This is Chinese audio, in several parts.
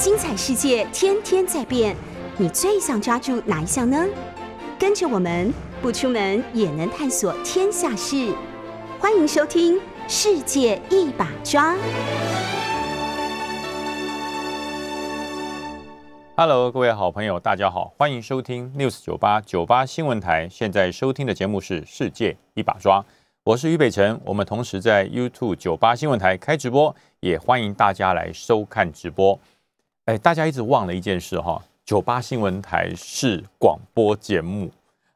精彩世界天天在变，你最想抓住哪一项呢？跟着我们不出门也能探索天下事，欢迎收听《世界一把抓》。Hello，各位好朋友，大家好，欢迎收听 News 九八九八新闻台。现在收听的节目是《世界一把抓》，我是于北辰。我们同时在 YouTube 九八新闻台开直播，也欢迎大家来收看直播。哎，大家一直忘了一件事哈，九八新闻台是广播节目。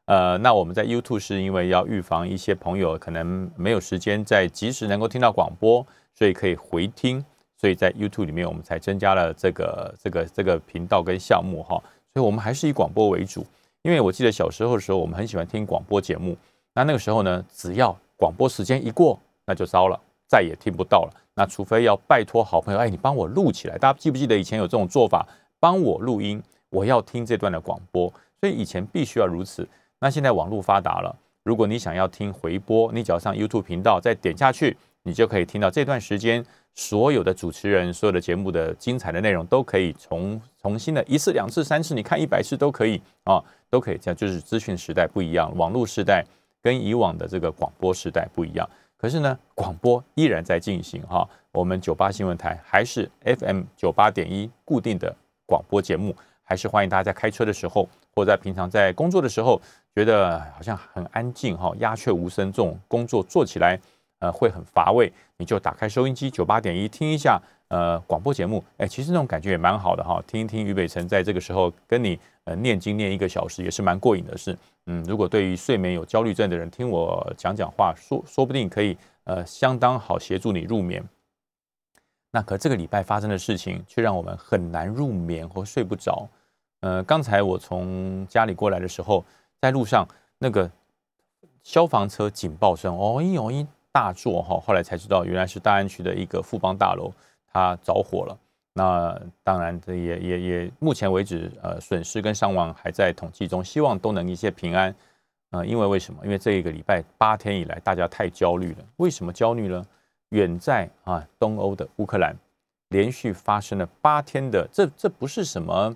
呃，那我们在 YouTube 是因为要预防一些朋友可能没有时间在及时能够听到广播，所以可以回听。所以在 YouTube 里面，我们才增加了这个这个这个频道跟项目哈。所以我们还是以广播为主。因为我记得小时候的时候，我们很喜欢听广播节目。那那个时候呢，只要广播时间一过，那就糟了，再也听不到了。那除非要拜托好朋友，哎，你帮我录起来。大家记不记得以前有这种做法？帮我录音，我要听这段的广播。所以以前必须要如此。那现在网络发达了，如果你想要听回播，你只要上 YouTube 频道，再点下去，你就可以听到这段时间所有的主持人、所有的节目的精彩的内容，都可以重重新的一次、两次、三次，你看一百次都可以啊，都可以。这样就是资讯时代不一样，网络时代跟以往的这个广播时代不一样。可是呢，广播依然在进行哈。我们九八新闻台还是 FM 九八点一固定的广播节目，还是欢迎大家在开车的时候，或者在平常在工作的时候，觉得好像很安静哈，鸦雀无声，这种工作做起来呃会很乏味，你就打开收音机九八点一听一下呃广播节目，哎，其实那种感觉也蛮好的哈，听一听于北辰在这个时候跟你呃念经念一个小时也是蛮过瘾的事。嗯，如果对于睡眠有焦虑症的人，听我讲讲话，说说不定可以呃相当好协助你入眠。那可这个礼拜发生的事情，却让我们很难入眠或睡不着。呃，刚才我从家里过来的时候，在路上那个消防车警报声哦一哦一大作哈，后来才知道原来是大安区的一个富邦大楼它着火了。那当然这也也也目前为止呃损失跟伤亡还在统计中，希望都能一切平安。呃，因为为什么？因为这一个礼拜八天以来大家太焦虑了。为什么焦虑呢？远在啊东欧的乌克兰，连续发生了八天的，这这不是什么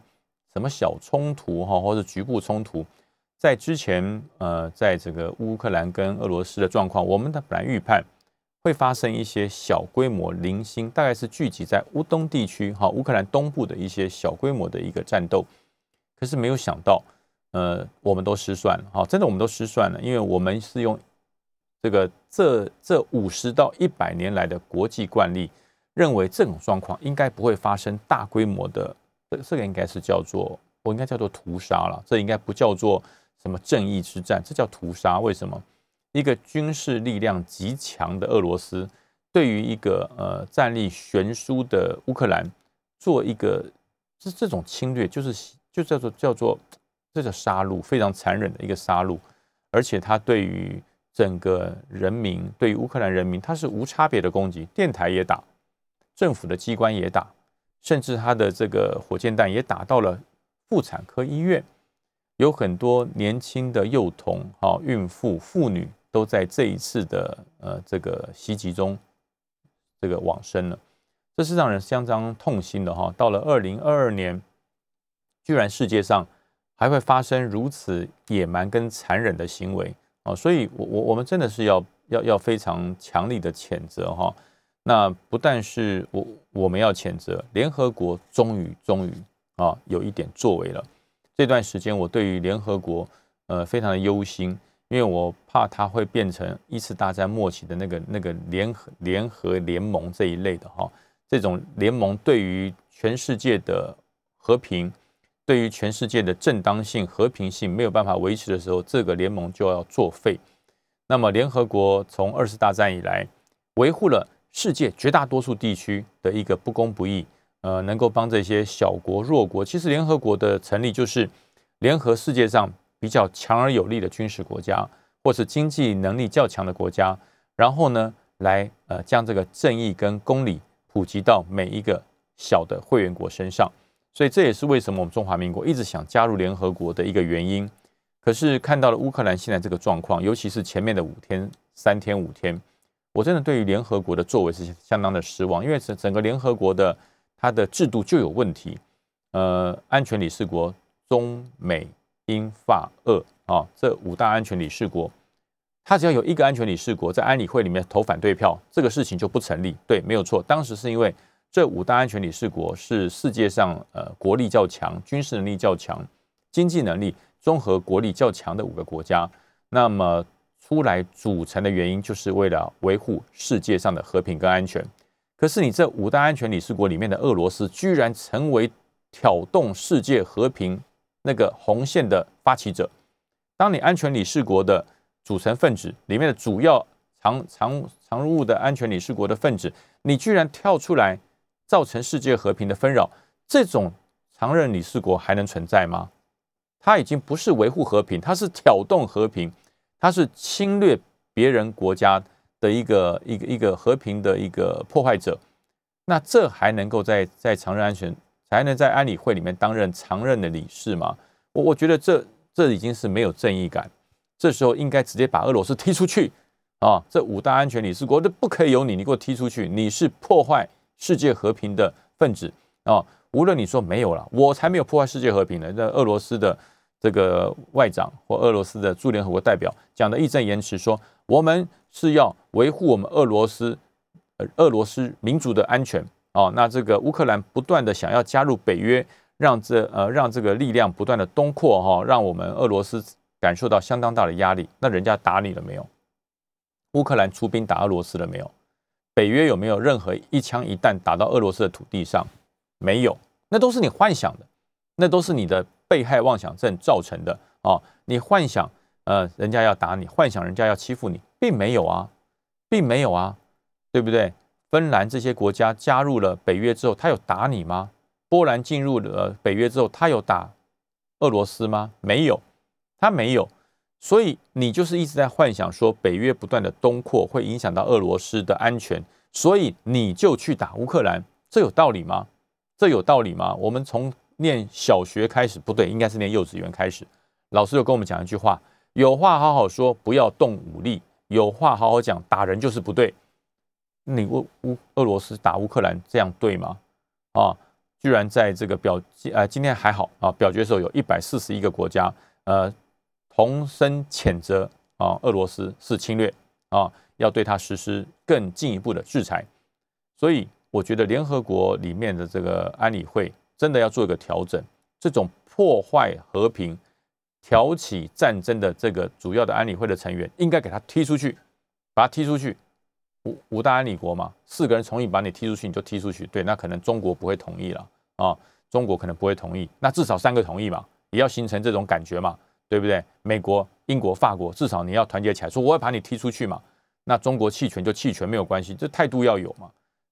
什么小冲突哈，或者局部冲突，在之前呃，在这个乌克兰跟俄罗斯的状况，我们的本来预判会发生一些小规模零星，大概是聚集在乌东地区哈，乌克兰东部的一些小规模的一个战斗，可是没有想到，呃，我们都失算了哈，真的我们都失算了，因为我们是用。这个这这五十到一百年来的国际惯例，认为这种状况应该不会发生大规模的，这这个应该是叫做我应该叫做屠杀了，这应该不叫做什么正义之战，这叫屠杀。为什么？一个军事力量极强的俄罗斯，对于一个呃战力悬殊的乌克兰做一个这这种侵略，就是就叫做叫做这叫杀戮，非常残忍的一个杀戮，而且他对于整个人民对于乌克兰人民，他是无差别的攻击，电台也打，政府的机关也打，甚至他的这个火箭弹也打到了妇产科医院，有很多年轻的幼童、哈孕妇、妇女都在这一次的呃这个袭击中这个往生了，这是让人相当痛心的哈。到了二零二二年，居然世界上还会发生如此野蛮跟残忍的行为。啊，所以，我我我们真的是要要要非常强力的谴责哈。那不但是我我们要谴责，联合国终于终于啊有一点作为了。这段时间我对于联合国呃非常的忧心，因为我怕它会变成一次大战末期的那个那个联合联合联盟这一类的哈。这种联盟对于全世界的和平。对于全世界的正当性、和平性没有办法维持的时候，这个联盟就要作废。那么，联合国从二次大战以来，维护了世界绝大多数地区的一个不公不义，呃，能够帮这些小国弱国。其实，联合国的成立就是联合世界上比较强而有力的军事国家，或是经济能力较强的国家，然后呢，来呃将这个正义跟公理普及到每一个小的会员国身上。所以这也是为什么我们中华民国一直想加入联合国的一个原因。可是看到了乌克兰现在这个状况，尤其是前面的五天、三天、五天，我真的对于联合国的作为是相当的失望。因为整整个联合国的它的制度就有问题。呃，安全理事国中美英法俄啊，这五大安全理事国，它只要有一个安全理事国在安理会里面投反对票，这个事情就不成立。对，没有错。当时是因为这五大安全理事国是世界上呃国力较强、军事能力较强、经济能力综合国力较强的五个国家，那么出来组成的原因就是为了维护世界上的和平跟安全。可是你这五大安全理事国里面的俄罗斯，居然成为挑动世界和平那个红线的发起者。当你安全理事国的组成分子里面的主要常常常务的安全理事国的分子，你居然跳出来造成世界和平的纷扰，这种常任理事国还能存在吗？他已经不是维护和平，他是挑动和平，他是侵略别人国家。的一个一个一个和平的一个破坏者，那这还能够在在常任安全，才能在安理会里面担任常任的理事吗？我我觉得这这已经是没有正义感，这时候应该直接把俄罗斯踢出去啊！这五大安全理事国都不可以有你，你给我踢出去！你是破坏世界和平的分子啊！无论你说没有了，我才没有破坏世界和平呢。那俄罗斯的这个外长或俄罗斯的驻联合国代表讲的义正言辞说，我们。是要维护我们俄罗斯，呃，俄罗斯民族的安全哦。那这个乌克兰不断的想要加入北约，让这呃让这个力量不断的东扩哈，让我们俄罗斯感受到相当大的压力。那人家打你了没有？乌克兰出兵打俄罗斯了没有？北约有没有任何一枪一弹打到俄罗斯的土地上？没有，那都是你幻想的，那都是你的被害妄想症造成的哦。你幻想呃人家要打你，幻想人家要欺负你。并没有啊，并没有啊，对不对？芬兰这些国家加入了北约之后，他有打你吗？波兰进入了北约之后，他有打俄罗斯吗？没有，他没有。所以你就是一直在幻想说北约不断的东扩会影响到俄罗斯的安全，所以你就去打乌克兰，这有道理吗？这有道理吗？我们从念小学开始，不对，应该是念幼稚园开始，老师就跟我们讲一句话：有话好好说，不要动武力。有话好好讲，打人就是不对。你乌乌俄罗斯打乌克兰这样对吗？啊，居然在这个表呃今天还好啊，表决时候有一百四十一个国家呃同声谴责啊俄罗斯是侵略啊，要对他实施更进一步的制裁。所以我觉得联合国里面的这个安理会真的要做一个调整，这种破坏和平。挑起战争的这个主要的安理会的成员，应该给他踢出去，把他踢出去。五五大安理国嘛，四个人同意把你踢出去，你就踢出去。对，那可能中国不会同意了啊，中国可能不会同意。那至少三个同意嘛，也要形成这种感觉嘛，对不对？美国、英国、法国，至少你要团结起来，说我要把你踢出去嘛。那中国弃权就弃权没有关系，这态度要有嘛。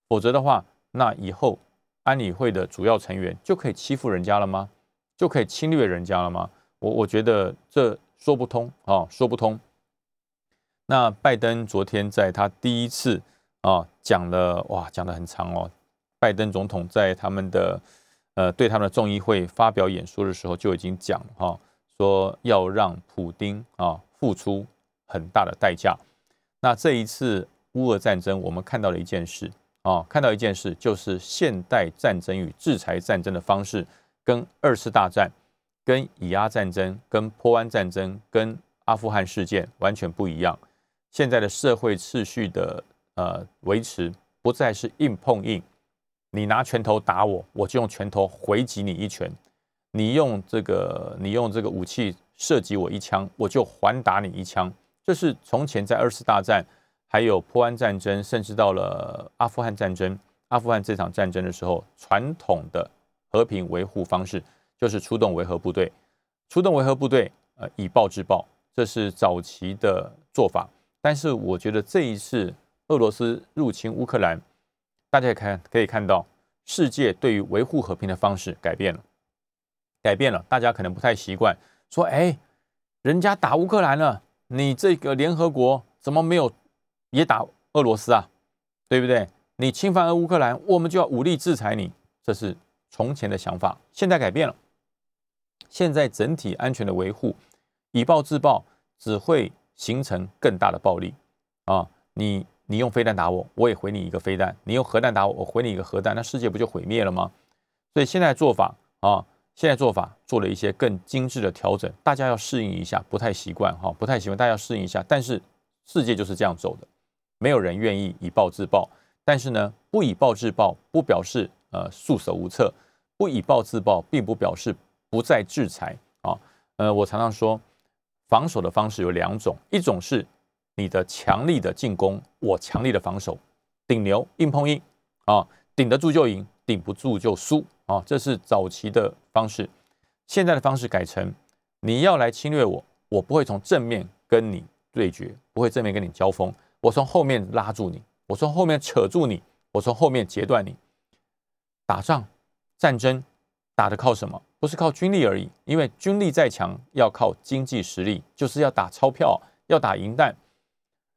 否则的话，那以后安理会的主要成员就可以欺负人家了吗？就可以侵略人家了吗？我我觉得这说不通啊，说不通。那拜登昨天在他第一次啊讲了哇，讲的很长哦。拜登总统在他们的呃对他们的众议会发表演说的时候就已经讲哈，说要让普丁啊付出很大的代价。那这一次乌俄战争，我们看到了一件事啊，看到一件事就是现代战争与制裁战争的方式跟二次大战。跟以阿战争、跟波湾战争、跟阿富汗事件完全不一样。现在的社会秩序的呃维持，不再是硬碰硬，你拿拳头打我，我就用拳头回击你一拳；你用这个你用这个武器射击我一枪，我就还打你一枪。这是从前在二次大战、还有波湾战争，甚至到了阿富汗战争、阿富汗这场战争的时候，传统的和平维护方式。就是出动维和部队，出动维和部队，呃，以暴制暴，这是早期的做法。但是我觉得这一次俄罗斯入侵乌克兰，大家看可以看到，世界对于维护和平的方式改变了，改变了。大家可能不太习惯，说，哎，人家打乌克兰了，你这个联合国怎么没有也打俄罗斯啊？对不对？你侵犯了乌克兰，我们就要武力制裁你。这是从前的想法，现在改变了。现在整体安全的维护，以暴制暴只会形成更大的暴力啊！你你用飞弹打我，我也回你一个飞弹；你用核弹打我，我回你一个核弹，那世界不就毁灭了吗？所以现在做法啊，现在做法做了一些更精致的调整，大家要适应一下，不太习惯哈，不太习惯，大家要适应一下。但是世界就是这样走的，没有人愿意以暴制暴。但是呢，不以暴制暴，不表示呃束手无策；不以暴制暴，并不表示不再制裁啊。呃，我常常说，防守的方式有两种，一种是你的强力的进攻，我强力的防守，顶牛硬碰硬啊，顶得住就赢，顶不住就输啊，这是早期的方式。现在的方式改成，你要来侵略我，我不会从正面跟你对决，不会正面跟你交锋，我从后面拉住你。我从后面扯住你，我从后面截断你。打仗、战争打的靠什么？不是靠军力而已，因为军力再强，要靠经济实力，就是要打钞票，要打银弹。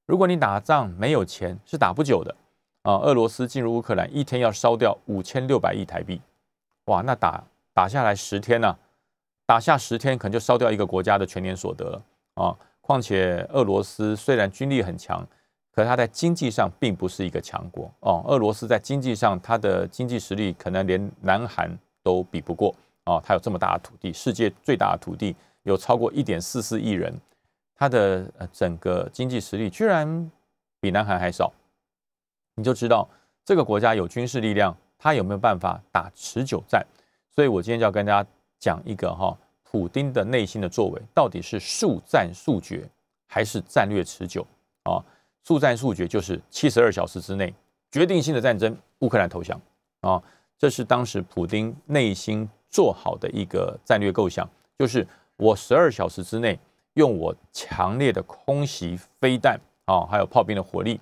如果你打仗没有钱，是打不久的啊！俄罗斯进入乌克兰，一天要烧掉五千六百亿台币，哇，那打打下来十天呢？打下十天，可能就烧掉一个国家的全年所得了啊！况且俄罗斯虽然军力很强。可它在经济上并不是一个强国哦。俄罗斯在经济上，它的经济实力可能连南韩都比不过哦。它有这么大的土地，世界最大的土地，有超过一点四四亿人，它的呃整个经济实力居然比南韩还少，你就知道这个国家有军事力量，它有没有办法打持久战？所以我今天就要跟大家讲一个哈，普丁的内心的作为到底是速战速决还是战略持久啊？速战速决就是七十二小时之内决定性的战争，乌克兰投降啊！这是当时普京内心做好的一个战略构想，就是我十二小时之内用我强烈的空袭飞弹啊，还有炮兵的火力，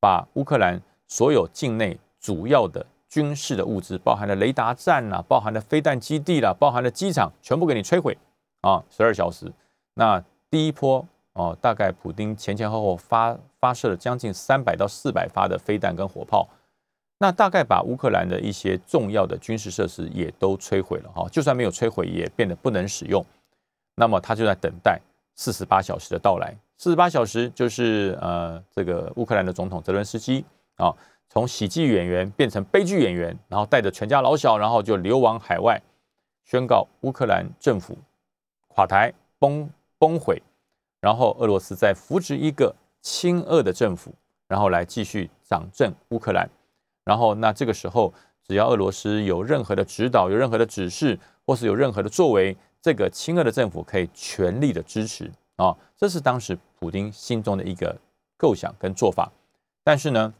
把乌克兰所有境内主要的军事的物资，包含了雷达站啦，包含了飞弹基地啦，包含了机场，全部给你摧毁啊！十二小时，那第一波。哦，大概普丁前前后后发发射了将近三百到四百发的飞弹跟火炮，那大概把乌克兰的一些重要的军事设施也都摧毁了哈，就算没有摧毁，也变得不能使用。那么他就在等待四十八小时的到来。四十八小时就是呃，这个乌克兰的总统泽伦斯基啊，从喜剧演员变成悲剧演员，然后带着全家老小，然后就流亡海外，宣告乌克兰政府垮台崩崩毁。然后俄罗斯再扶植一个亲俄的政府，然后来继续掌政乌克兰。然后那这个时候，只要俄罗斯有任何的指导、有任何的指示，或是有任何的作为，这个亲俄的政府可以全力的支持啊。这是当时普京心中的一个构想跟做法。但是呢，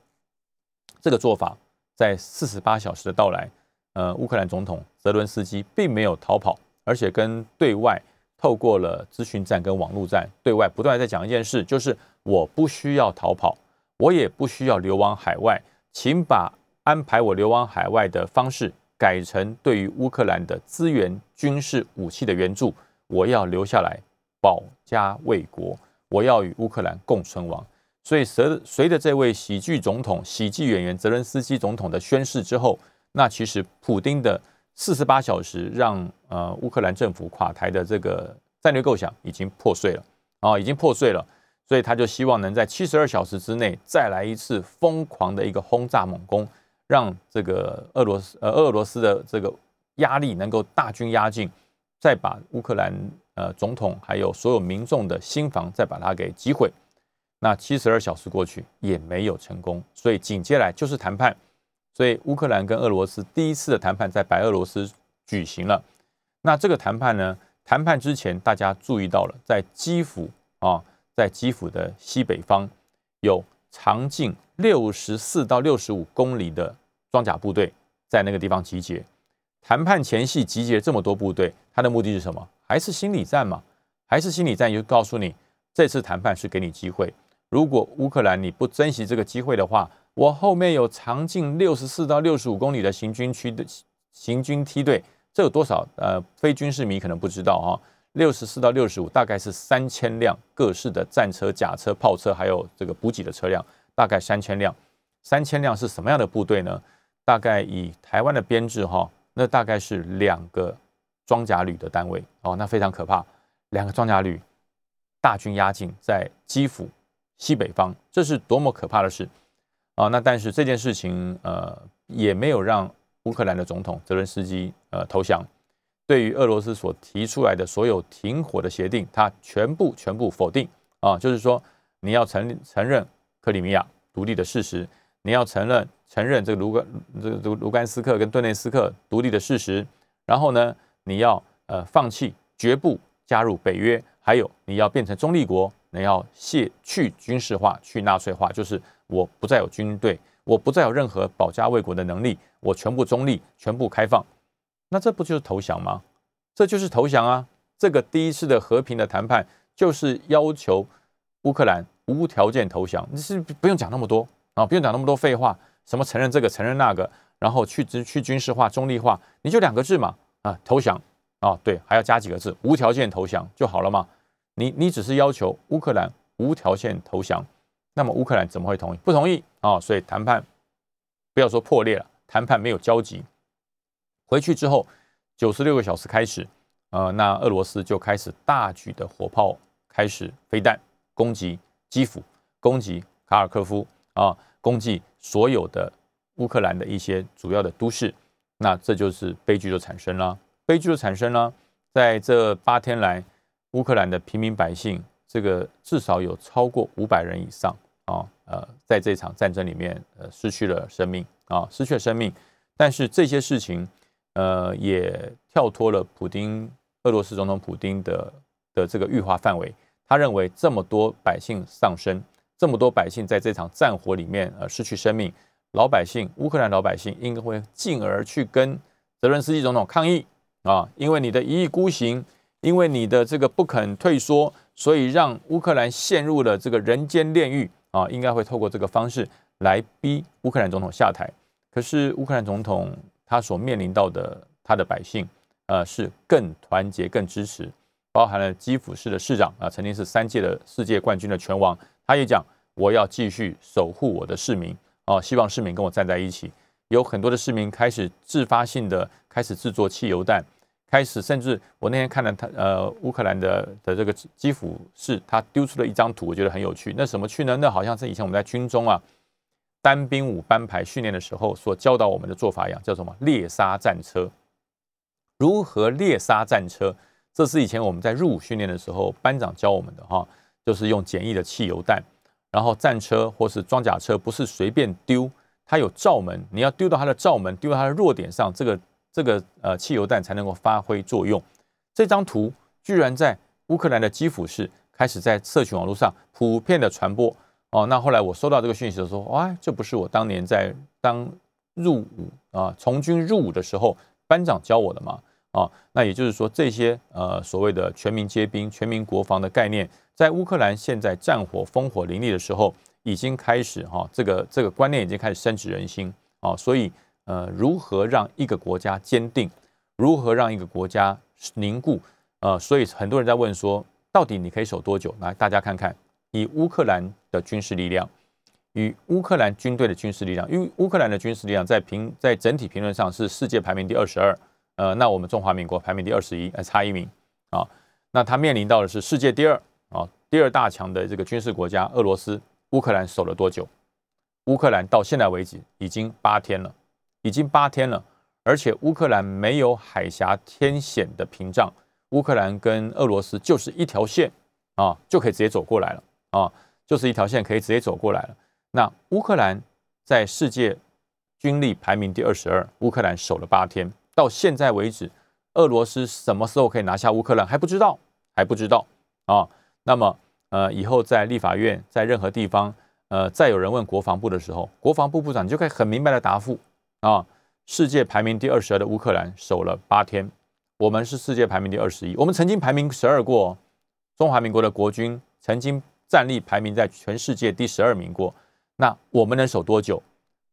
这个做法在四十八小时的到来，呃，乌克兰总统泽伦斯基并没有逃跑，而且跟对外。透过了资讯战跟网络战，对外不断在讲一件事，就是我不需要逃跑，我也不需要流亡海外，请把安排我流亡海外的方式改成对于乌克兰的资源、军事武器的援助，我要留下来保家卫国，我要与乌克兰共存亡。所以随随着这位喜剧总统、喜剧演员泽伦斯基总统的宣誓之后，那其实普丁的。四十八小时让呃乌克兰政府垮台的这个战略构想已经破碎了啊，已经破碎了，所以他就希望能在七十二小时之内再来一次疯狂的一个轰炸猛攻，让这个俄罗斯呃俄罗斯的这个压力能够大军压境，再把乌克兰呃总统还有所有民众的心房再把它给击毁。那七十二小时过去也没有成功，所以紧接来就是谈判。所以乌克兰跟俄罗斯第一次的谈判在白俄罗斯举行了。那这个谈判呢？谈判之前，大家注意到了，在基辅啊，在基辅的西北方有长近六十四到六十五公里的装甲部队在那个地方集结。谈判前夕集结这么多部队，他的目的是什么？还是心理战嘛？还是心理战？就告诉你，这次谈判是给你机会。如果乌克兰你不珍惜这个机会的话，我后面有长近六十四到六十五公里的行军区的行军梯队，这有多少？呃，非军事迷可能不知道哈。六十四到六十五，大概是三千辆各式的战车、甲车、炮车，还有这个补给的车辆，大概三千辆。三千辆是什么样的部队呢？大概以台湾的编制哈，那大概是两个装甲旅的单位哦，那非常可怕。两个装甲旅大军压境在基辅西北方，这是多么可怕的事啊！那但是这件事情呃也没有让乌克兰的总统泽连斯基呃投降，对于俄罗斯所提出来的所有停火的协定，他全部全部否定啊！就是说你要承承认克里米亚独立的事实，你要承认承认这个卢甘这个卢卢甘斯克跟顿内斯克独立的事实，然后呢，你要呃放弃绝不加入北约。还有，你要变成中立国，你要卸去军事化、去纳粹化，就是我不再有军队，我不再有任何保家卫国的能力，我全部中立、全部开放，那这不就是投降吗？这就是投降啊！这个第一次的和平的谈判就是要求乌克兰无条件投降，你是不用讲那么多啊，不用讲那么多废话，什么承认这个、承认那个，然后去军去军事化、中立化，你就两个字嘛啊，投降。啊，对，还要加几个字，无条件投降就好了嘛。你你只是要求乌克兰无条件投降，那么乌克兰怎么会同意？不同意啊，所以谈判不要说破裂了，谈判没有交集。回去之后九十六个小时开始，呃，那俄罗斯就开始大举的火炮开始飞弹攻击基辅，攻击卡尔科夫啊，攻击所有的乌克兰的一些主要的都市，那这就是悲剧就产生了。悲剧的产生呢，在这八天来，乌克兰的平民百姓，这个至少有超过五百人以上啊，呃，在这场战争里面，呃，失去了生命啊，失去了生命。但是这些事情，呃，也跳脱了普丁，俄罗斯总统普丁的的这个预化范围。他认为这么多百姓丧生，这么多百姓在这场战火里面呃失去生命，老百姓，乌克兰老百姓应该会进而去跟泽伦斯基总统抗议。啊，因为你的一意孤行，因为你的这个不肯退缩，所以让乌克兰陷入了这个人间炼狱啊！应该会透过这个方式来逼乌克兰总统下台。可是乌克兰总统他所面临到的他的百姓，呃，是更团结、更支持，包含了基辅市的市长啊，曾经是三届的世界冠军的拳王，他也讲我要继续守护我的市民啊，希望市民跟我站在一起。有很多的市民开始自发性的开始制作汽油弹。开始，甚至我那天看了他呃乌克兰的的这个基辅市，他丢出了一张图，我觉得很有趣。那什么去呢？那好像是以前我们在军中啊单兵五班排训练的时候所教导我们的做法一样，叫什么猎杀战车？如何猎杀战车？这是以前我们在入伍训练的时候班长教我们的哈，就是用简易的汽油弹，然后战车或是装甲车不是随便丢，它有罩门，你要丢到它的罩门，丢到它的弱点上，这个。这个呃汽油弹才能够发挥作用。这张图居然在乌克兰的基辅市开始在社群网络上普遍的传播哦。那后来我收到这个讯息的时候，哇，这不是我当年在当入伍啊从军入伍的时候班长教我的吗？啊，那也就是说这些呃所谓的全民皆兵、全民国防的概念，在乌克兰现在战火烽火林立的时候，已经开始哈，这个这个观念已经开始深植人心啊，所以。呃，如何让一个国家坚定？如何让一个国家凝固？呃，所以很多人在问说，到底你可以守多久？来，大家看看，以乌克兰的军事力量，与乌克兰军队的军事力量，因为乌克兰的军事力量在评在整体评论上是世界排名第二十二，呃，那我们中华民国排名第二十一，差一名啊。那他面临到的是世界第二啊，第二大强的这个军事国家俄罗斯，乌克兰守了多久？乌克兰到现在为止已经八天了。已经八天了，而且乌克兰没有海峡天险的屏障，乌克兰跟俄罗斯就是一条线啊，就可以直接走过来了啊，就是一条线可以直接走过来了。那乌克兰在世界军力排名第二十二，乌克兰守了八天，到现在为止，俄罗斯什么时候可以拿下乌克兰还不知道，还不知道啊。那么呃，以后在立法院，在任何地方，呃，再有人问国防部的时候，国防部部长就可以很明白的答复。啊，世界排名第二十二的乌克兰守了八天，我们是世界排名第二十一，我们曾经排名十二过，中华民国的国军曾经战力排名在全世界第十二名过，那我们能守多久？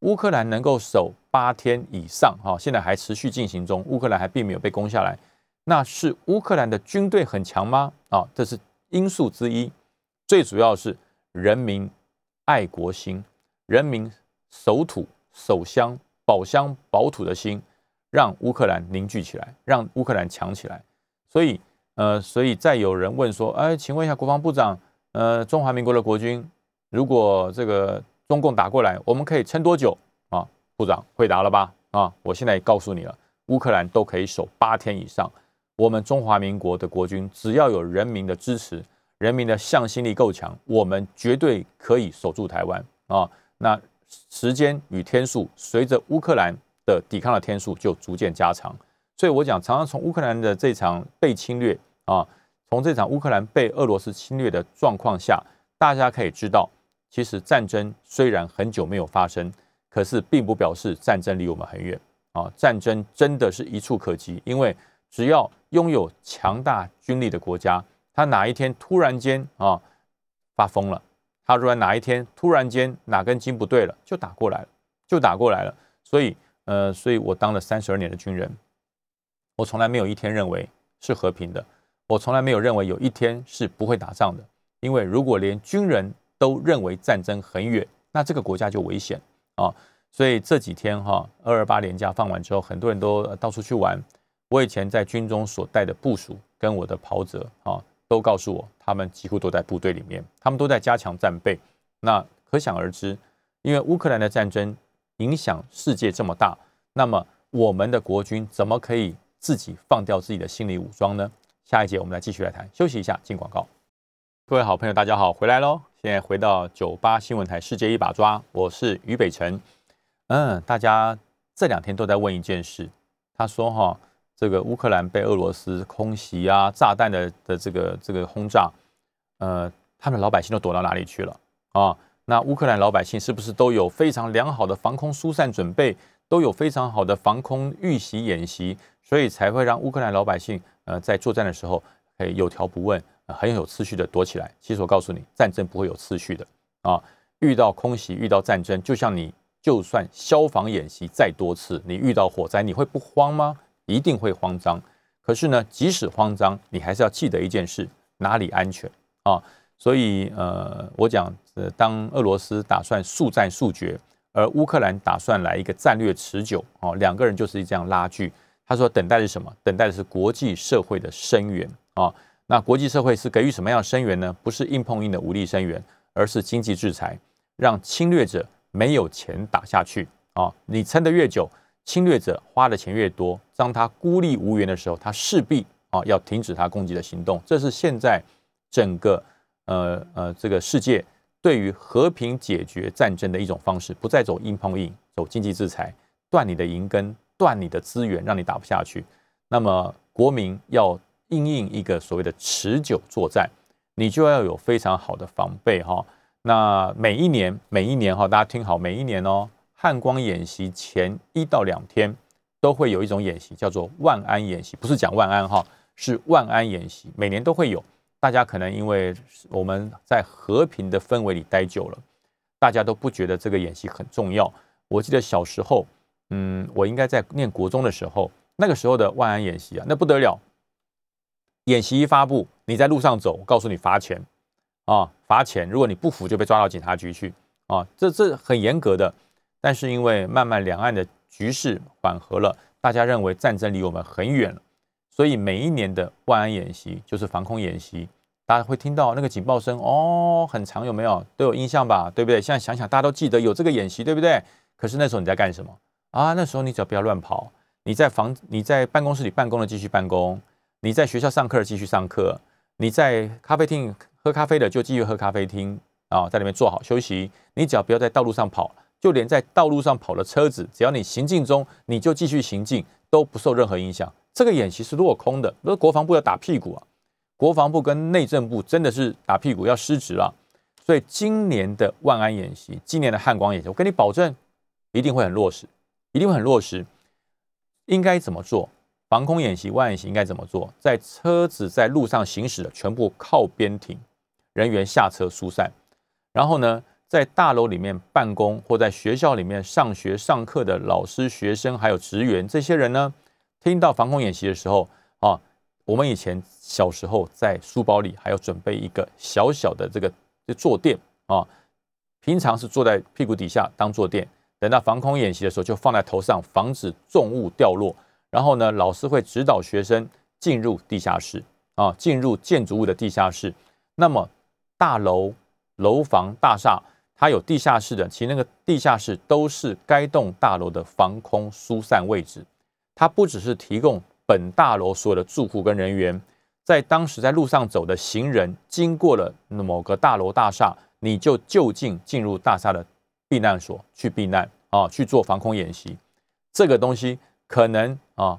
乌克兰能够守八天以上，哈，现在还持续进行中，乌克兰还并没有被攻下来，那是乌克兰的军队很强吗？啊，这是因素之一，最主要是人民爱国心，人民守土守乡。保乡保土的心，让乌克兰凝聚起来，让乌克兰强起来。所以，呃，所以再有人问说，哎，请问一下国防部长，呃，中华民国的国军如果这个中共打过来，我们可以撑多久啊？部长回答了吧？啊，我现在告诉你了，乌克兰都可以守八天以上。我们中华民国的国军只要有人民的支持，人民的向心力够强，我们绝对可以守住台湾啊。那时间与天数随着乌克兰的抵抗的天数就逐渐加长。所以我讲，常常从乌克兰的这场被侵略啊，从这场乌克兰被俄罗斯侵略的状况下，大家可以知道，其实战争虽然很久没有发生，可是并不表示战争离我们很远啊。战争真的是一触可及，因为只要拥有强大军力的国家，他哪一天突然间啊发疯了，他如果哪一天突然间哪根筋不对了，就打过来了，就打过来了。所以，呃，所以我当了三十二年的军人。我从来没有一天认为是和平的，我从来没有认为有一天是不会打仗的。因为如果连军人都认为战争很远，那这个国家就危险啊。所以这几天哈，二二八年假放完之后，很多人都到处去玩。我以前在军中所带的部署跟我的袍泽啊，都告诉我，他们几乎都在部队里面，他们都在加强战备。那可想而知，因为乌克兰的战争影响世界这么大，那么我们的国军怎么可以？自己放掉自己的心理武装呢？下一节我们来继续来谈。休息一下，进广告。各位好朋友，大家好，回来喽！现在回到九八新闻台《世界一把抓》，我是于北辰。嗯，大家这两天都在问一件事。他说：“哈，这个乌克兰被俄罗斯空袭啊，炸弹的的这个这个轰炸，呃，他们老百姓都躲到哪里去了啊？那乌克兰老百姓是不是都有非常良好的防空疏散准备，都有非常好的防空预习演习？”所以才会让乌克兰老百姓，呃，在作战的时候可以有条不紊、很有次序的躲起来。其实我告诉你，战争不会有次序的啊！遇到空袭、遇到战争，就像你就算消防演习再多次，你遇到火灾，你会不慌吗？一定会慌张。可是呢，即使慌张，你还是要记得一件事：哪里安全啊？所以，呃，我讲，呃，当俄罗斯打算速战速决，而乌克兰打算来一个战略持久，哦，两个人就是这样拉锯。他说：“等待是什么？等待的是国际社会的声援啊！那国际社会是给予什么样的声援呢？不是硬碰硬的武力声援，而是经济制裁，让侵略者没有钱打下去啊！你撑得越久，侵略者花的钱越多，当他孤立无援的时候，他势必啊要停止他攻击的行动。这是现在整个呃呃这个世界对于和平解决战争的一种方式，不再走硬碰硬，走经济制裁，断你的银根。”断你的资源，让你打不下去。那么国民要应应一个所谓的持久作战，你就要有非常好的防备哈。那每一年，每一年哈，大家听好，每一年哦，汉光演习前一到两天都会有一种演习，叫做万安演习，不是讲万安哈，是万安演习，每年都会有。大家可能因为我们在和平的氛围里待久了，大家都不觉得这个演习很重要。我记得小时候。嗯，我应该在念国中的时候，那个时候的万安演习啊，那不得了。演习一发布，你在路上走，我告诉你罚钱啊，罚钱。如果你不服，就被抓到警察局去啊，这这很严格的。但是因为慢慢两岸的局势缓和了，大家认为战争离我们很远了，所以每一年的万安演习就是防空演习，大家会听到那个警报声哦，很长，有没有都有印象吧？对不对？现在想想，大家都记得有这个演习，对不对？可是那时候你在干什么？啊，那时候你只要不要乱跑，你在房你在办公室里办公的继续办公，你在学校上课的继续上课，你在咖啡厅喝咖啡的就继续喝咖啡厅啊，在里面坐好休息。你只要不要在道路上跑，就连在道路上跑的车子，只要你行进中，你就继续行进，都不受任何影响。这个演习是落空的，那国防部要打屁股啊，国防部跟内政部真的是打屁股要失职了。所以今年的万安演习，今年的汉光演习，我跟你保证，一定会很落实。一定会很落实，应该怎么做？防空演习、万演习应该怎么做？在车子在路上行驶的，全部靠边停，人员下车疏散。然后呢，在大楼里面办公或在学校里面上学上课的老师、学生还有职员，这些人呢，听到防空演习的时候啊，我们以前小时候在书包里还要准备一个小小的这个坐垫啊，平常是坐在屁股底下当坐垫。等到防空演习的时候，就放在头上，防止重物掉落。然后呢，老师会指导学生进入地下室啊，进入建筑物的地下室。那么大楼楼房大厦，它有地下室的，其实那个地下室都是该栋大楼的防空疏散位置。它不只是提供本大楼所有的住户跟人员，在当时在路上走的行人经过了某个大楼大厦，你就就近进入大厦的避难所去避难啊，去做防空演习。这个东西可能啊，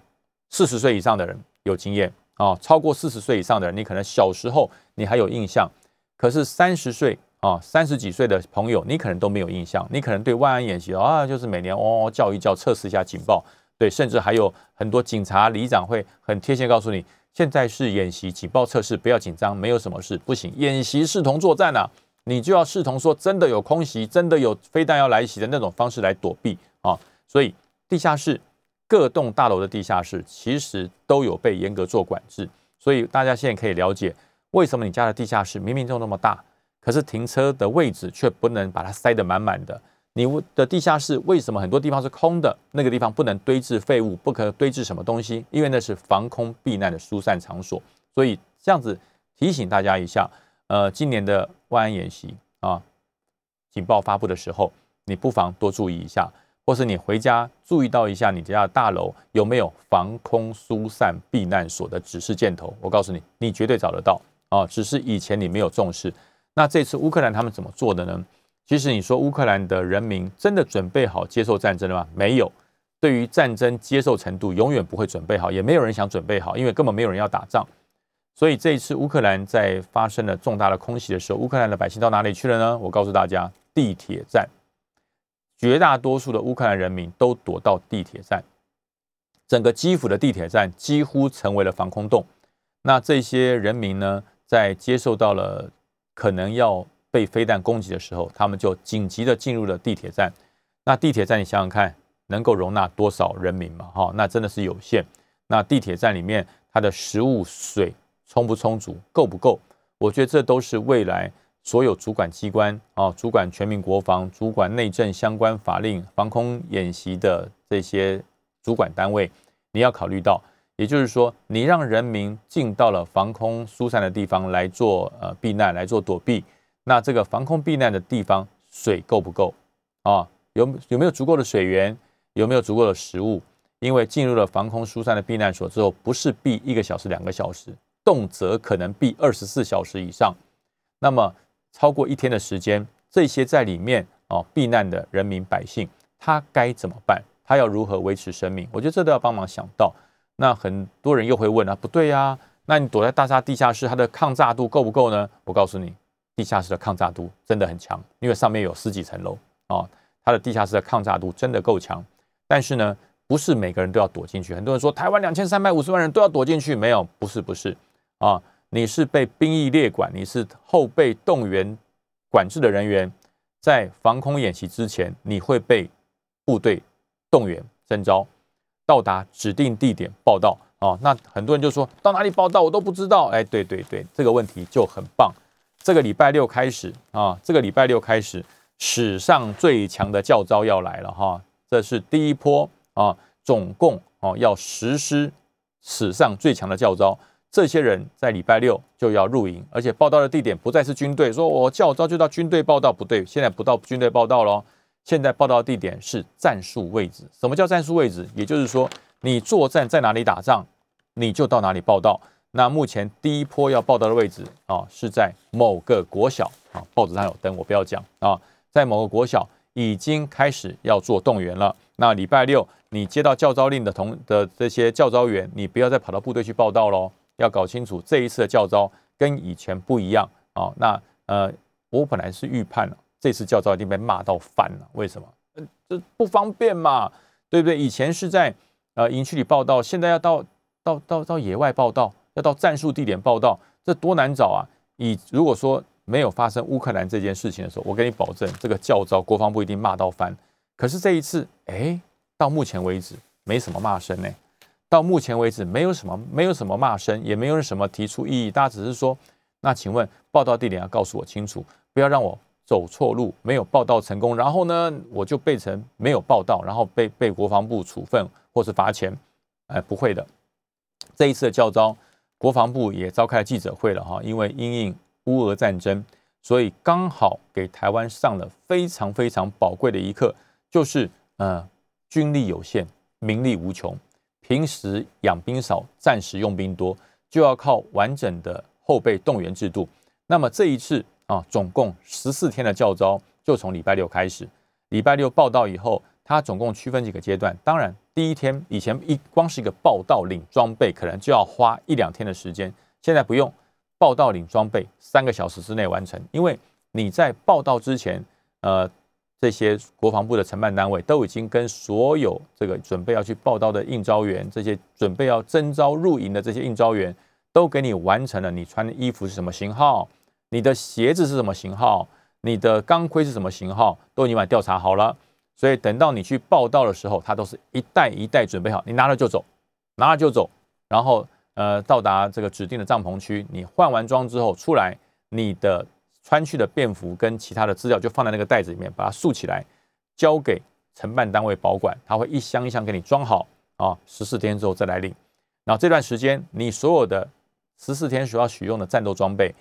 四十岁以上的人有经验啊，超过四十岁以上的人，你可能小时候你还有印象，可是三十岁。啊，三十几岁的朋友，你可能都没有印象，你可能对万安演习啊，就是每年哦叫一叫，测试一下警报，对，甚至还有很多警察、里长会很贴心告诉你，现在是演习警报测试，不要紧张，没有什么事，不行，演习视同作战啊，你就要视同说真的有空袭，真的有飞弹要来袭的那种方式来躲避啊，所以地下室各栋大楼的地下室其实都有被严格做管制，所以大家现在可以了解为什么你家的地下室明明就那么大。可是停车的位置却不能把它塞得满满的。你的地下室为什么很多地方是空的？那个地方不能堆置废物，不可堆置什么东西，因为那是防空避难的疏散场所。所以这样子提醒大家一下，呃，今年的万安演习啊，警报发布的时候，你不妨多注意一下，或是你回家注意到一下你家的大楼有没有防空疏散避难所的指示箭头。我告诉你，你绝对找得到啊，只是以前你没有重视。那这次乌克兰他们怎么做的呢？其实你说乌克兰的人民真的准备好接受战争了吗？没有，对于战争接受程度永远不会准备好，也没有人想准备好，因为根本没有人要打仗。所以这一次乌克兰在发生了重大的空袭的时候，乌克兰的百姓到哪里去了呢？我告诉大家，地铁站，绝大多数的乌克兰人民都躲到地铁站，整个基辅的地铁站几乎成为了防空洞。那这些人民呢，在接受到了。可能要被飞弹攻击的时候，他们就紧急的进入了地铁站。那地铁站，你想想看，能够容纳多少人民嘛？哈，那真的是有限。那地铁站里面，它的食物、水充不充足，够不够？我觉得这都是未来所有主管机关啊，主管全民国防、主管内政相关法令、防空演习的这些主管单位，你要考虑到。也就是说，你让人民进到了防空疏散的地方来做呃避难，来做躲避。那这个防空避难的地方水够不够啊？有有没有足够的水源？有没有足够的食物？因为进入了防空疏散的避难所之后，不是避一个小时、两个小时，动辄可能避二十四小时以上。那么超过一天的时间，这些在里面哦避难的人民百姓，他该怎么办？他要如何维持生命？我觉得这都要帮忙想到。那很多人又会问啊，不对呀，那你躲在大厦地下室，它的抗炸度够不够呢？我告诉你，地下室的抗炸度真的很强，因为上面有十几层楼啊，它的地下室的抗炸度真的够强。但是呢，不是每个人都要躲进去。很多人说台湾两千三百五十万人都要躲进去，没有，不是不是啊，你是被兵役列管，你是后备动员管制的人员，在防空演习之前，你会被部队动员征召。到达指定地点报道啊，那很多人就说到哪里报道我都不知道。哎，对对对，这个问题就很棒。这个礼拜六开始啊，这个礼拜六开始，史上最强的教招要来了哈，这是第一波啊，总共哦要实施史上最强的教招。这些人在礼拜六就要入营，而且报道的地点不再是军队，说我教招就到军队报道，不对，现在不到军队报道喽。现在报道地点是战术位置。什么叫战术位置？也就是说，你作战在哪里打仗，你就到哪里报道。那目前第一波要报道的位置啊，是在某个国小啊，报纸上有登，我不要讲啊，在某个国小已经开始要做动员了。那礼拜六你接到教招令的同的这些教招员，你不要再跑到部队去报道喽，要搞清楚这一次的教招跟以前不一样啊。那呃，我本来是预判了。这次教招一定被骂到翻了，为什么？这不方便嘛，对不对？以前是在呃营区里报道，现在要到到到到野外报道，要到战术地点报道，这多难找啊！以如果说没有发生乌克兰这件事情的时候，我跟你保证，这个教招国防部一定骂到翻。可是这一次，哎，到目前为止没什么骂声呢。到目前为止，没有什么没有什么骂声，也没有什么提出异议，大家只是说，那请问报道地点要告诉我清楚，不要让我。走错路，没有报道成功，然后呢，我就被成没有报道，然后被被国防部处分或是罚钱，哎，不会的。这一次的教招，国防部也召开了记者会了哈，因为因应乌俄战争，所以刚好给台湾上了非常非常宝贵的一课，就是呃军力有限，民力无穷，平时养兵少，战时用兵多，就要靠完整的后备动员制度。那么这一次啊，总共十四天的教招，就从礼拜六开始，礼拜六报道以后，它总共区分几个阶段。当然，第一天以前一光是一个报道领装备，可能就要花一两天的时间，现在不用。报道领装备三个小时之内完成，因为你在报道之前，呃，这些国防部的承办单位都已经跟所有这个准备要去报道的应招员，这些准备要征招入营的这些应招员，都给你完成了。你穿的衣服是什么型号？你的鞋子是什么型号？你的钢盔是什么型号？都已经把调查好了。所以等到你去报道的时候，它都是一袋一袋准备好，你拿了就走，拿了就走，然后。呃，到达这个指定的帐篷区，你换完装之后出来，你的穿去的便服跟其他的资料就放在那个袋子里面，把它竖起来，交给承办单位保管，他会一箱一箱给你装好啊。十四天之后再来领。然后这段时间，你所有的十四天所要使用的战斗装备、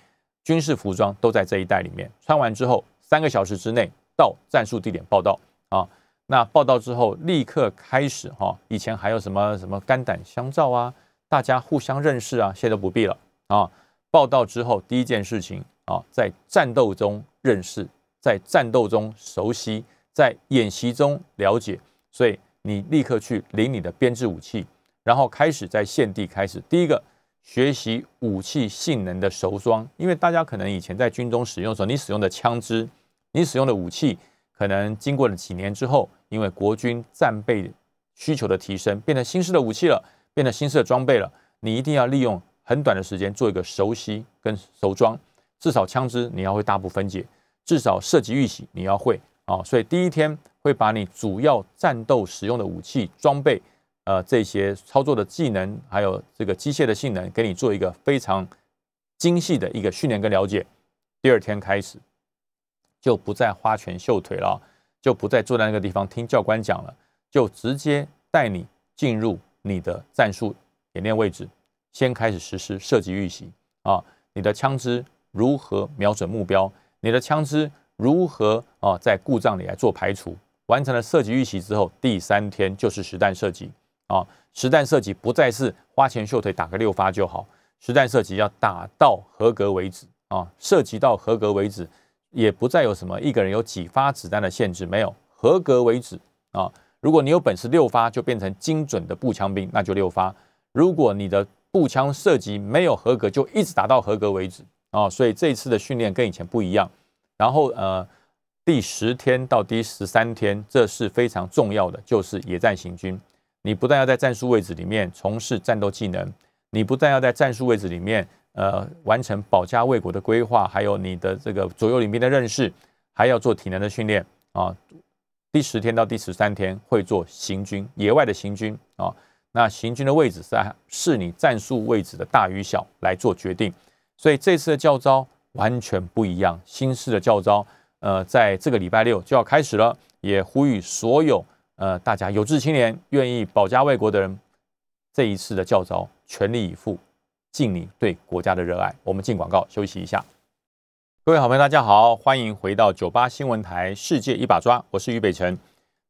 军事服装都在这一袋里面。穿完之后，三个小时之内到战术地点报道啊。那报道之后立刻开始哈。以前还有什么什么肝胆相照啊？大家互相认识啊，现在都不必了啊。报道之后，第一件事情啊，在战斗中认识，在战斗中熟悉，在演习中了解，所以你立刻去领你的编制武器，然后开始在现地开始第一个学习武器性能的熟装，因为大家可能以前在军中使用的时候，你使用的枪支，你使用的武器，可能经过了几年之后，因为国军战备需求的提升，变成新式的武器了。变得新式的装备了，你一定要利用很短的时间做一个熟悉跟熟装，至少枪支你要会大部分解，至少射击预习你要会啊。所以第一天会把你主要战斗使用的武器装备，呃，这些操作的技能，还有这个机械的性能，给你做一个非常精细的一个训练跟了解。第二天开始就不再花拳绣腿了，就不再坐在那个地方听教官讲了，就直接带你进入。你的战术演练位置，先开始实施射击预习啊！你的枪支如何瞄准目标？你的枪支如何啊在故障里来做排除？完成了射击预习之后，第三天就是实弹射击啊！实弹射击不再是花钱绣腿打个六发就好，实弹射击要打到合格为止啊！射击到合格为止，也不再有什么一个人有几发子弹的限制，没有合格为止啊！如果你有本事六发就变成精准的步枪兵，那就六发。如果你的步枪射击没有合格，就一直打到合格为止啊。所以这一次的训练跟以前不一样。然后呃，第十天到第十三天，这是非常重要的，就是野战行军。你不但要在战术位置里面从事战斗技能，你不但要在战术位置里面呃完成保家卫国的规划，还有你的这个左右领兵的认识，还要做体能的训练啊。第十天到第十三天会做行军，野外的行军啊。那行军的位置是是你战术位置的大与小来做决定。所以这次的教招完全不一样，新式的教招，呃，在这个礼拜六就要开始了。也呼吁所有呃大家有志青年、愿意保家卫国的人，这一次的教招全力以赴，尽你对国家的热爱。我们进广告休息一下。各位好朋友，大家好，欢迎回到九八新闻台《世界一把抓》，我是于北辰。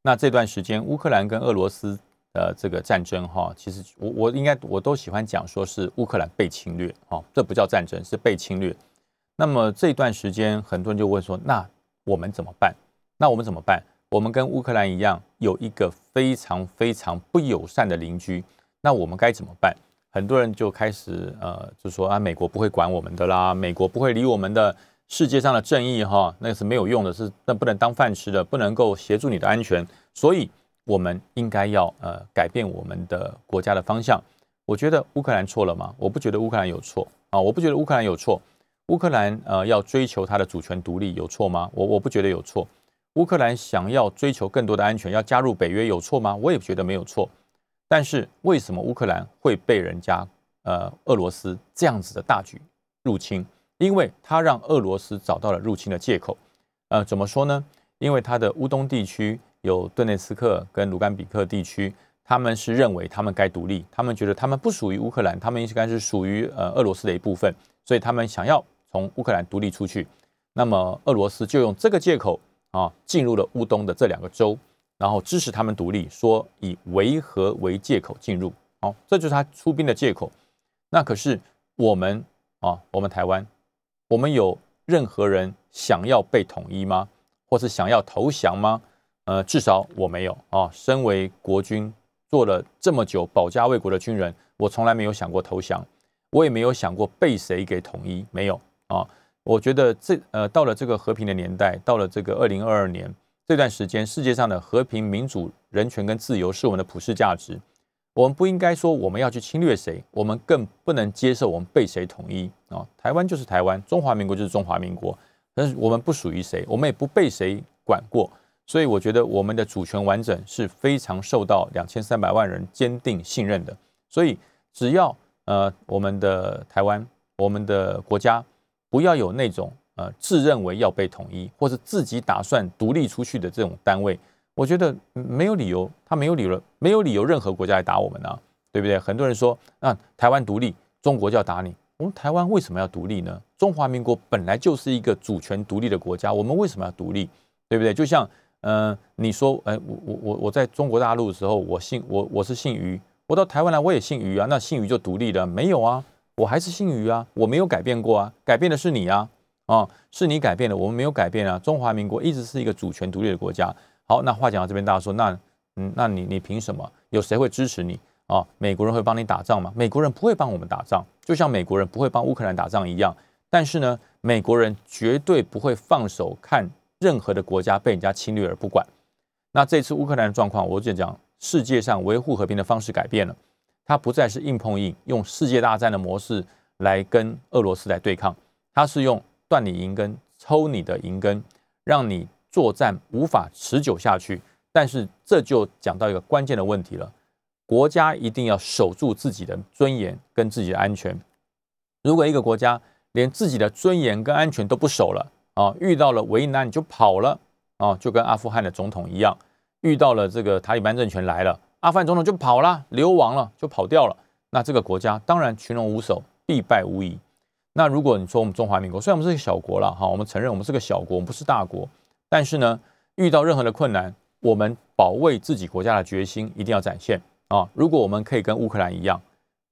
那这段时间，乌克兰跟俄罗斯呃这个战争，哈，其实我我应该我都喜欢讲说是乌克兰被侵略，哈，这不叫战争，是被侵略。那么这段时间，很多人就问说，那我们怎么办？那我们怎么办？我们跟乌克兰一样，有一个非常非常不友善的邻居，那我们该怎么办？很多人就开始呃，就说啊，美国不会管我们的啦，美国不会理我们的。世界上的正义，哈，那是没有用的，是那不能当饭吃的，不能够协助你的安全，所以我们应该要呃改变我们的国家的方向。我觉得乌克兰错了吗？我不觉得乌克兰有错啊，我不觉得乌克兰有错。乌克兰呃要追求它的主权独立有错吗？我我不觉得有错。乌克兰想要追求更多的安全，要加入北约有错吗？我也觉得没有错。但是为什么乌克兰会被人家呃俄罗斯这样子的大举入侵？因为他让俄罗斯找到了入侵的借口，呃，怎么说呢？因为他的乌东地区有顿涅茨克跟卢甘比克地区，他们是认为他们该独立，他们觉得他们不属于乌克兰，他们应该是属于呃俄罗斯的一部分，所以他们想要从乌克兰独立出去。那么俄罗斯就用这个借口啊，进入了乌东的这两个州，然后支持他们独立，说以维和为借口进入，好，这就是他出兵的借口。那可是我们啊，我们台湾，我们有任何人想要被统一吗？或是想要投降吗？呃，至少我没有啊。身为国军做了这么久保家卫国的军人，我从来没有想过投降，我也没有想过被谁给统一，没有啊。我觉得这呃，到了这个和平的年代，到了这个二零二二年这段时间，世界上的和平、民主、人权跟自由是我们的普世价值。我们不应该说我们要去侵略谁，我们更不能接受我们被谁统一啊！台湾就是台湾，中华民国就是中华民国，但是我们不属于谁，我们也不被谁管过。所以我觉得我们的主权完整是非常受到两千三百万人坚定信任的。所以只要呃我们的台湾，我们的国家。不要有那种呃自认为要被统一，或是自己打算独立出去的这种单位，我觉得没有理由，他没有理由，没有理由任何国家来打我们呢，对不对？很多人说，那台湾独立，中国就要打你。我们台湾为什么要独立呢？中华民国本来就是一个主权独立的国家，我们为什么要独立？对不对？就像呃，你说，哎，我我我我在中国大陆的时候，我姓我我是姓于，我到台湾来我也姓于啊，那姓于就独立了？没有啊。我还是姓于啊，我没有改变过啊，改变的是你啊，啊，是你改变了，我们没有改变啊。中华民国一直是一个主权独立的国家。好，那话讲到这边，大家说，那嗯，那你你凭什么？有谁会支持你啊？美国人会帮你打仗吗？美国人不会帮我们打仗，就像美国人不会帮乌克兰打仗一样。但是呢，美国人绝对不会放手看任何的国家被人家侵略而不管。那这次乌克兰的状况，我就讲，世界上维护和平的方式改变了。它不再是硬碰硬，用世界大战的模式来跟俄罗斯来对抗，它是用断你银根、抽你的银根，让你作战无法持久下去。但是这就讲到一个关键的问题了：国家一定要守住自己的尊严跟自己的安全。如果一个国家连自己的尊严跟安全都不守了啊，遇到了为难你就跑了啊，就跟阿富汗的总统一样，遇到了这个塔利班政权来了。阿富汗总统就跑了，流亡了，就跑掉了。那这个国家当然群龙无首，必败无疑。那如果你说我们中华民国，虽然我们是个小国了，哈，我们承认我们是个小国，我们不是大国，但是呢，遇到任何的困难，我们保卫自己国家的决心一定要展现啊！如果我们可以跟乌克兰一样，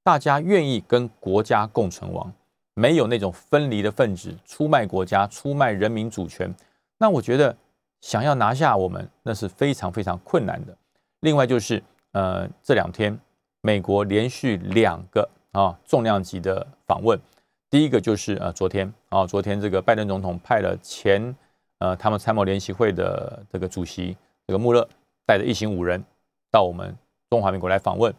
大家愿意跟国家共存亡，没有那种分离的分子出卖国家、出卖人民主权，那我觉得想要拿下我们，那是非常非常困难的。另外就是。呃，这两天美国连续两个啊重量级的访问，第一个就是呃昨天啊，昨天这个拜登总统派了前呃他们参谋联席会的这个主席这个穆勒带着一行五人到我们中华民国来访问，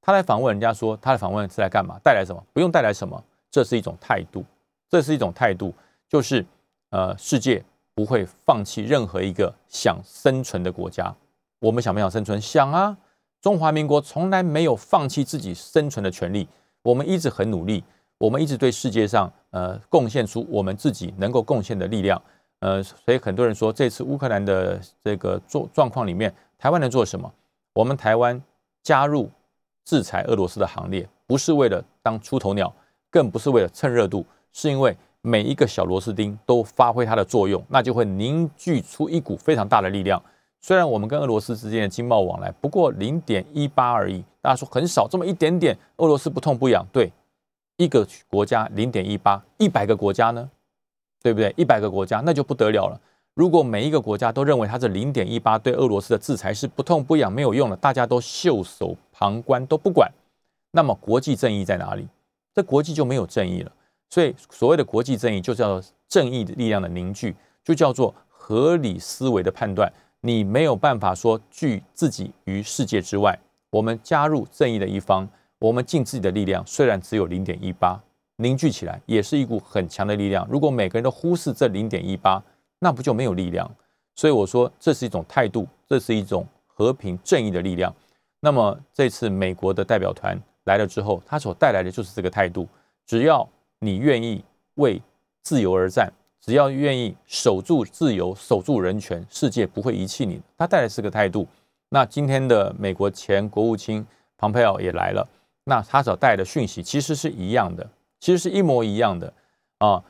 他来访问人家说他的访问是来干嘛？带来什么？不用带来什么，这是一种态度，这是一种态度，就是呃世界不会放弃任何一个想生存的国家，我们想不想生存？想啊。中华民国从来没有放弃自己生存的权利，我们一直很努力，我们一直对世界上呃贡献出我们自己能够贡献的力量，呃，所以很多人说这次乌克兰的这个状状况里面，台湾能做什么？我们台湾加入制裁俄罗斯的行列，不是为了当出头鸟，更不是为了蹭热度，是因为每一个小螺丝钉都发挥它的作用，那就会凝聚出一股非常大的力量。虽然我们跟俄罗斯之间的经贸往来不过零点一八而已，大家说很少，这么一点点，俄罗斯不痛不痒。对，一个国家零点一八，一百个国家呢，对不对？一百个国家那就不得了了。如果每一个国家都认为它这零点一八对俄罗斯的制裁是不痛不痒、没有用的，大家都袖手旁观都不管，那么国际正义在哪里？这国际就没有正义了。所以所谓的国际正义，就叫做正义的力量的凝聚，就叫做合理思维的判断。你没有办法说拒自己于世界之外，我们加入正义的一方，我们尽自己的力量，虽然只有零点一八，凝聚起来也是一股很强的力量。如果每个人都忽视这零点一八，那不就没有力量？所以我说这是一种态度，这是一种和平正义的力量。那么这次美国的代表团来了之后，他所带来的就是这个态度。只要你愿意为自由而战。只要愿意守住自由、守住人权，世界不会遗弃你。他带来是个态度。那今天的美国前国务卿蓬佩奥也来了，那他所带的讯息其实是一样的，其实是一模一样的啊。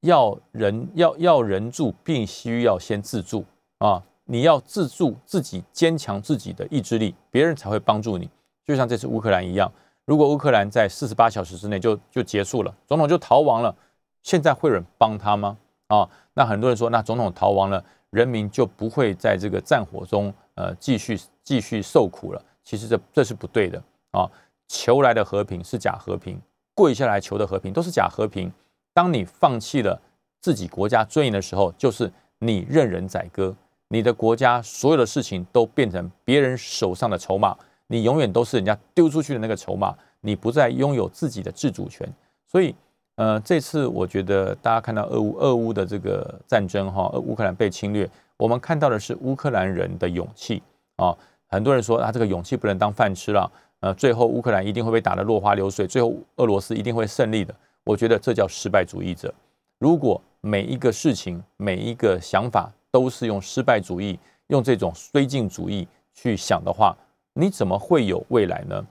要人要要人助，必须要先自助啊！你要自助，自己坚强自己的意志力，别人才会帮助你。就像这次乌克兰一样，如果乌克兰在四十八小时之内就就结束了，总统就逃亡了，现在会有人帮他吗？啊，那很多人说，那总统逃亡了，人民就不会在这个战火中呃继续继续受苦了。其实这这是不对的啊！求来的和平是假和平，跪下来求的和平都是假和平。当你放弃了自己国家尊严的时候，就是你任人宰割，你的国家所有的事情都变成别人手上的筹码，你永远都是人家丢出去的那个筹码，你不再拥有自己的自主权。所以，呃，这次我觉得大家看到俄乌俄乌的这个战争哈，乌克兰被侵略，我们看到的是乌克兰人的勇气啊。很多人说啊，这个勇气不能当饭吃了，呃，最后乌克兰一定会被打得落花流水，最后俄罗斯一定会胜利的。我觉得这叫失败主义者。如果每一个事情、每一个想法都是用失败主义、用这种绥靖主义去想的话，你怎么会有未来呢？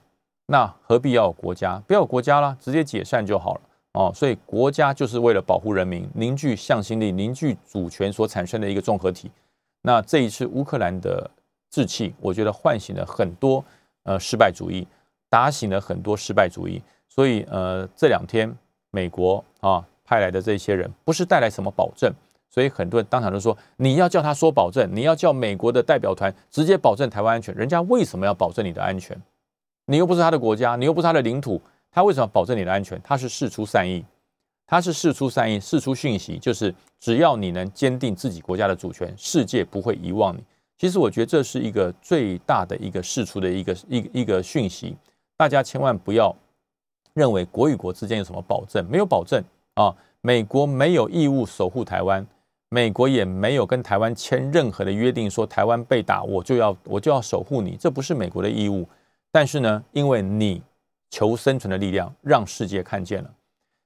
那何必要有国家？不要国家了，直接解散就好了哦。所以国家就是为了保护人民、凝聚向心力、凝聚主权所产生的一个综合体。那这一次乌克兰的志气，我觉得唤醒了很多呃失败主义，打醒了很多失败主义。所以呃这两天。美国啊派来的这些人不是带来什么保证，所以很多人当场都说你要叫他说保证，你要叫美国的代表团直接保证台湾安全。人家为什么要保证你的安全？你又不是他的国家，你又不是他的领土，他为什么保证你的安全？他是事出善意，他是事出善意，事出讯息，就是只要你能坚定自己国家的主权，世界不会遗忘你。其实我觉得这是一个最大的一个事出的一个一一个讯息，大家千万不要。认为国与国之间有什么保证？没有保证啊！美国没有义务守护台湾，美国也没有跟台湾签任何的约定，说台湾被打我就要我就要守护你，这不是美国的义务。但是呢，因为你求生存的力量让世界看见了，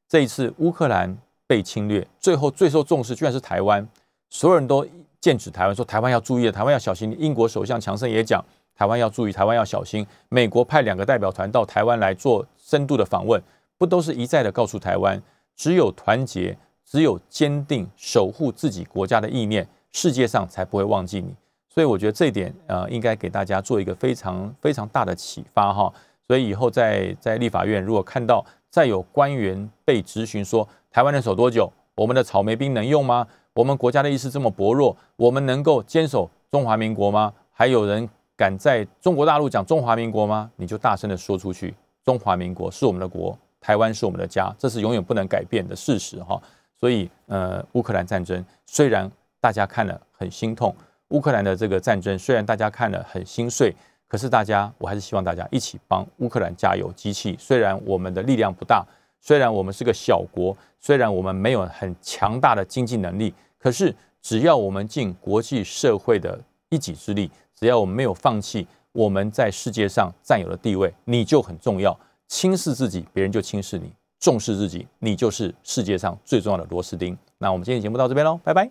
这一次乌克兰被侵略，最后最受重视居然是台湾，所有人都剑指台湾，说台湾要注意了，台湾要小心。英国首相强森也讲。台湾要注意，台湾要小心。美国派两个代表团到台湾来做深度的访问，不都是一再的告诉台湾，只有团结，只有坚定守护自己国家的意念，世界上才不会忘记你。所以我觉得这一点，呃，应该给大家做一个非常非常大的启发哈。所以以后在在立法院，如果看到再有官员被质询说台湾能守多久，我们的草莓兵能用吗？我们国家的意识这么薄弱，我们能够坚守中华民国吗？还有人。敢在中国大陆讲中华民国吗？你就大声的说出去，中华民国是我们的国，台湾是我们的家，这是永远不能改变的事实哈。所以，呃，乌克兰战争虽然大家看了很心痛，乌克兰的这个战争虽然大家看了很心碎，可是大家，我还是希望大家一起帮乌克兰加油机器。虽然我们的力量不大，虽然我们是个小国，虽然我们没有很强大的经济能力，可是只要我们尽国际社会的一己之力。只要我们没有放弃我们在世界上占有的地位，你就很重要。轻视自己，别人就轻视你；重视自己，你就是世界上最重要的螺丝钉。那我们今天节目到这边喽，拜拜。